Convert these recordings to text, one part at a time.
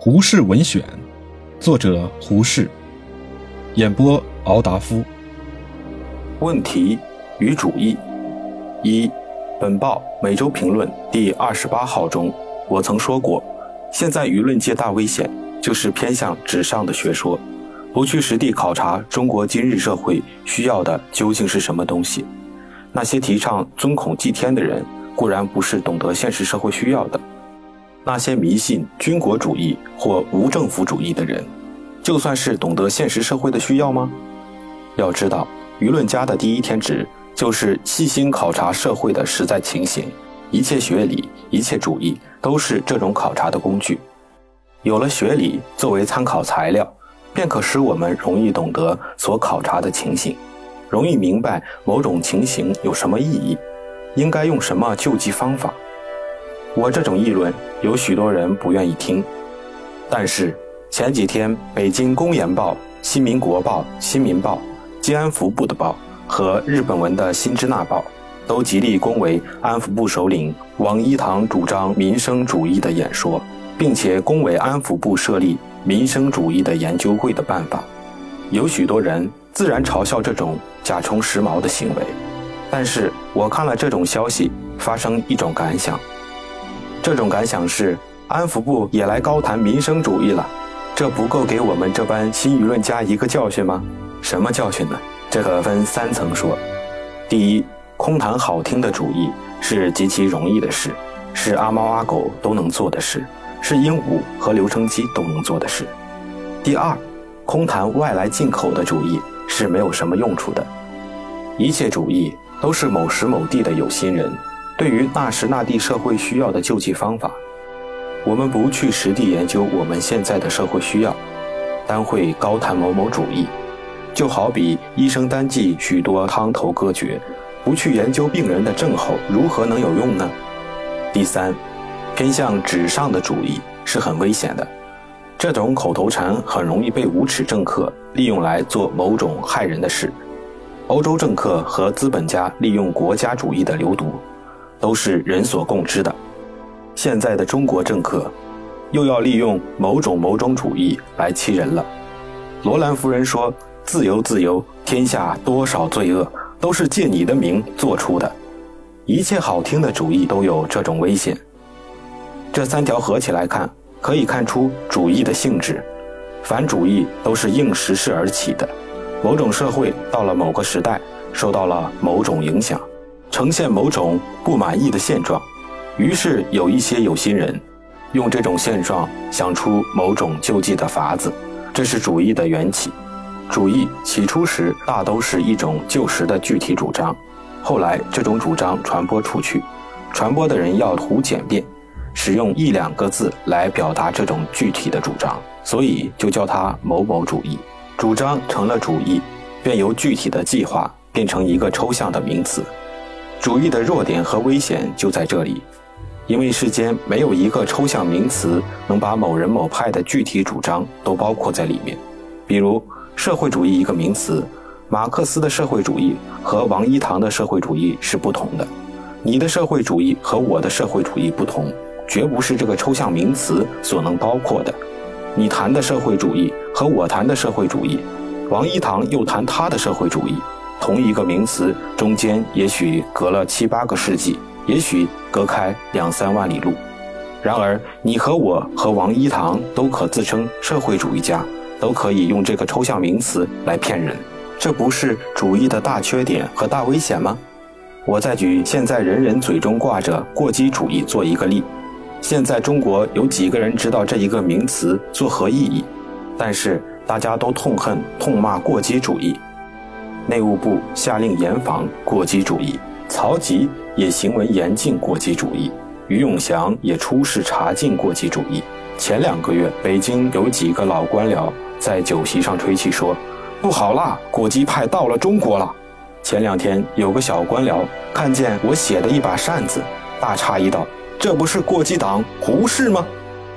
胡适文选》，作者胡适，演播敖达夫。问题与主义一，本报每周评论第二十八号中，我曾说过，现在舆论界大危险就是偏向纸上的学说，不去实地考察中国今日社会需要的究竟是什么东西。那些提倡尊孔祭天的人，固然不是懂得现实社会需要的。那些迷信军国主义或无政府主义的人，就算是懂得现实社会的需要吗？要知道，舆论家的第一天职就是细心考察社会的实在情形。一切学理、一切主义都是这种考察的工具。有了学理作为参考材料，便可使我们容易懂得所考察的情形，容易明白某种情形有什么意义，应该用什么救济方法。我这种议论有许多人不愿意听，但是前几天北京公研报、新民国报、新民报、吉安福部的报和日本文的新支那报都极力恭维安福部首领王一堂主张民生主义的演说，并且恭维安福部设立民生主义的研究会的办法。有许多人自然嘲笑这种假充时髦的行为，但是我看了这种消息，发生一种感想。这种感想是，安福部也来高谈民生主义了，这不够给我们这般新舆论家一个教训吗？什么教训呢？这可分三层说。第一，空谈好听的主义是极其容易的事，是阿猫阿狗都能做的事，是鹦鹉和留声机都能做的事。第二，空谈外来进口的主义是没有什么用处的，一切主义都是某时某地的有心人。对于那时那地社会需要的救济方法，我们不去实地研究我们现在的社会需要，单会高谈某某主义，就好比医生单记许多汤头歌诀，不去研究病人的症候如何能有用呢？第三，偏向纸上的主义是很危险的，这种口头禅很容易被无耻政客利用来做某种害人的事。欧洲政客和资本家利用国家主义的流毒。都是人所共知的。现在的中国政客，又要利用某种某种主义来欺人了。罗兰夫人说：“自由，自由，天下多少罪恶，都是借你的名做出的。一切好听的主义都有这种危险。”这三条合起来看，可以看出主义的性质。凡主义都是应时势而起的。某种社会到了某个时代，受到了某种影响。呈现某种不满意的现状，于是有一些有心人，用这种现状想出某种救济的法子，这是主义的缘起。主义起初时大都是一种旧时的具体主张，后来这种主张传播出去，传播的人要图简便，使用一两个字来表达这种具体的主张，所以就叫它某某主义。主张成了主义，便由具体的计划变成一个抽象的名词。主义的弱点和危险就在这里，因为世间没有一个抽象名词能把某人某派的具体主张都包括在里面。比如社会主义一个名词，马克思的社会主义和王一堂的社会主义是不同的。你的社会主义和我的社会主义不同，绝不是这个抽象名词所能包括的。你谈的社会主义和我谈的社会主义，王一堂又谈他的社会主义。同一个名词中间，也许隔了七八个世纪，也许隔开两三万里路。然而，你和我和王一堂都可自称社会主义家，都可以用这个抽象名词来骗人。这不是主义的大缺点和大危险吗？我再举现在人人嘴中挂着过激主义做一个例。现在中国有几个人知道这一个名词作何意义？但是大家都痛恨、痛骂过激主义。内务部下令严防过激主义，曹吉也行文严禁过激主义，于永祥也出示查禁过激主义。前两个月，北京有几个老官僚在酒席上吹气说：“不好啦，过激派到了中国了。”前两天有个小官僚看见我写的一把扇子，大诧异道：“这不是过激党胡适吗？”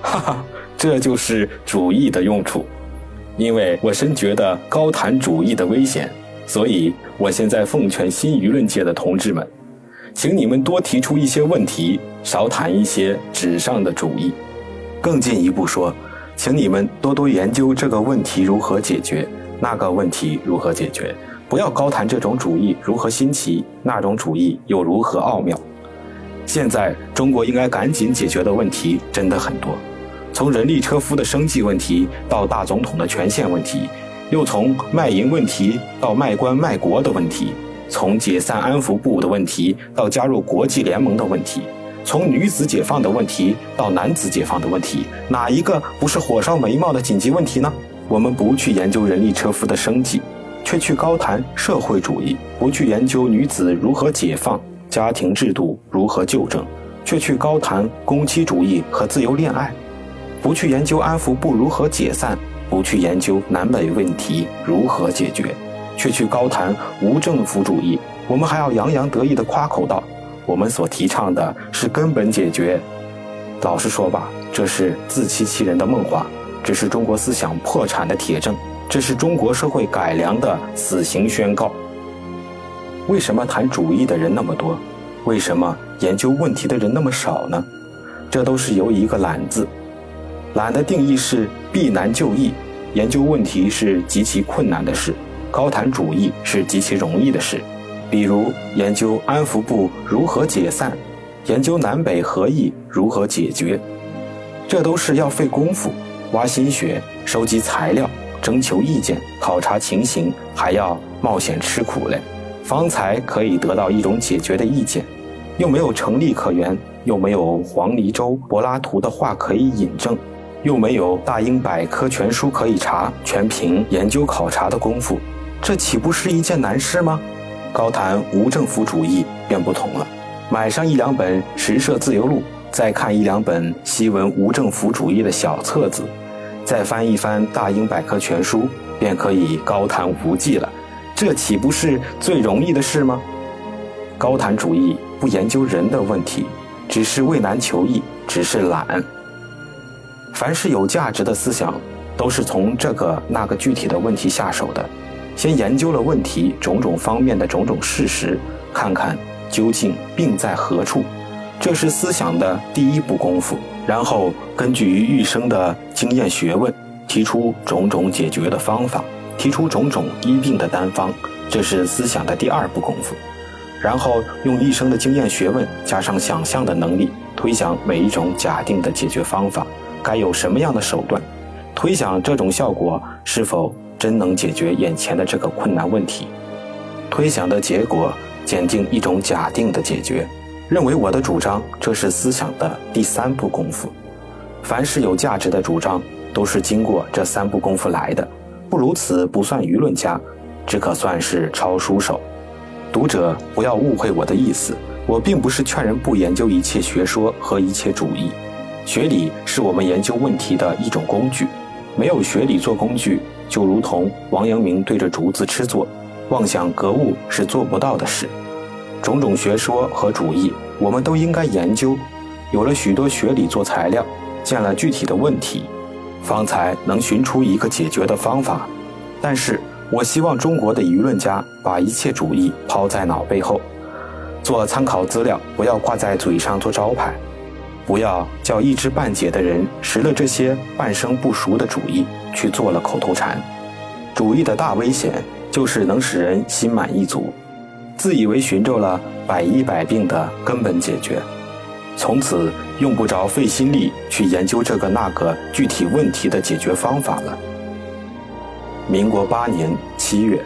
哈哈，这就是主义的用处。因为我深觉得高谈主义的危险。所以，我现在奉劝新舆论界的同志们，请你们多提出一些问题，少谈一些纸上的主义。更进一步说，请你们多多研究这个问题如何解决，那个问题如何解决，不要高谈这种主义如何新奇，那种主义又如何奥妙。现在中国应该赶紧解决的问题真的很多，从人力车夫的生计问题到大总统的权限问题，又从卖淫问题到卖官卖国的问题，从解散安福部的问题到加入国际联盟的问题，从女子解放的问题到男子解放的问题，哪一个不是火烧眉毛的紧急问题呢？我们不去研究人力车夫的生计，却去高谈社会主义；不去研究女子如何解放。家庭制度如何纠正，却去高谈攻击主义和自由恋爱；不去研究安福部如何解散，不去研究南北问题如何解决，却去高谈无政府主义。我们还要洋洋得意地夸口道：“我们所提倡的是根本解决。”老实说吧，这是自欺欺人的梦话，这是中国思想破产的铁证，这是中国社会改良的死刑宣告。为什么谈主义的人那么多？为什么研究问题的人那么少呢？这都是由一个“懒”字。懒的定义是避难就易，研究问题是极其困难的事，高谈主义是极其容易的事。比如研究安福部如何解散，研究南北合议如何解决，这都是要费功夫、挖心血、收集材料、征求意见、考察情形，还要冒险吃苦嘞。方才可以得到一种解决的意见，又没有成立可言，又没有黄黎洲、柏拉图的话可以引证，又没有大英百科全书可以查，全凭研究考察的功夫，这岂不是一件难事吗？高谈无政府主义便不同了，买上一两本《实社自由录》，再看一两本西文无政府主义的小册子，再翻一翻大英百科全书，便可以高谈无忌了。这岂不是最容易的事吗？高谈主义不研究人的问题，只是畏难求易，只是懒。凡是有价值的思想，都是从这个那个具体的问题下手的，先研究了问题种种方面的种种事实，看看究竟病在何处，这是思想的第一步功夫。然后根据于一生的经验学问，提出种种解决的方法。提出种种医病的单方，这是思想的第二步功夫。然后用一生的经验学问，加上想象的能力，推想每一种假定的解决方法该有什么样的手段，推想这种效果是否真能解决眼前的这个困难问题。推想的结果检定一种假定的解决，认为我的主张，这是思想的第三步功夫。凡是有价值的主张，都是经过这三步功夫来的。不如此不算舆论家，只可算是抄书手。读者不要误会我的意思，我并不是劝人不研究一切学说和一切主义。学理是我们研究问题的一种工具，没有学理做工具，就如同王阳明对着竹子吃坐，妄想格物是做不到的事。种种学说和主义，我们都应该研究，有了许多学理做材料，见了具体的问题。方才能寻出一个解决的方法，但是我希望中国的舆论家把一切主义抛在脑背后，做参考资料，不要挂在嘴上做招牌，不要叫一知半解的人识了这些半生不熟的主义去做了口头禅。主义的大危险就是能使人心满意足，自以为寻着了百医百病的根本解决。从此用不着费心力去研究这个那个具体问题的解决方法了。民国八年七月。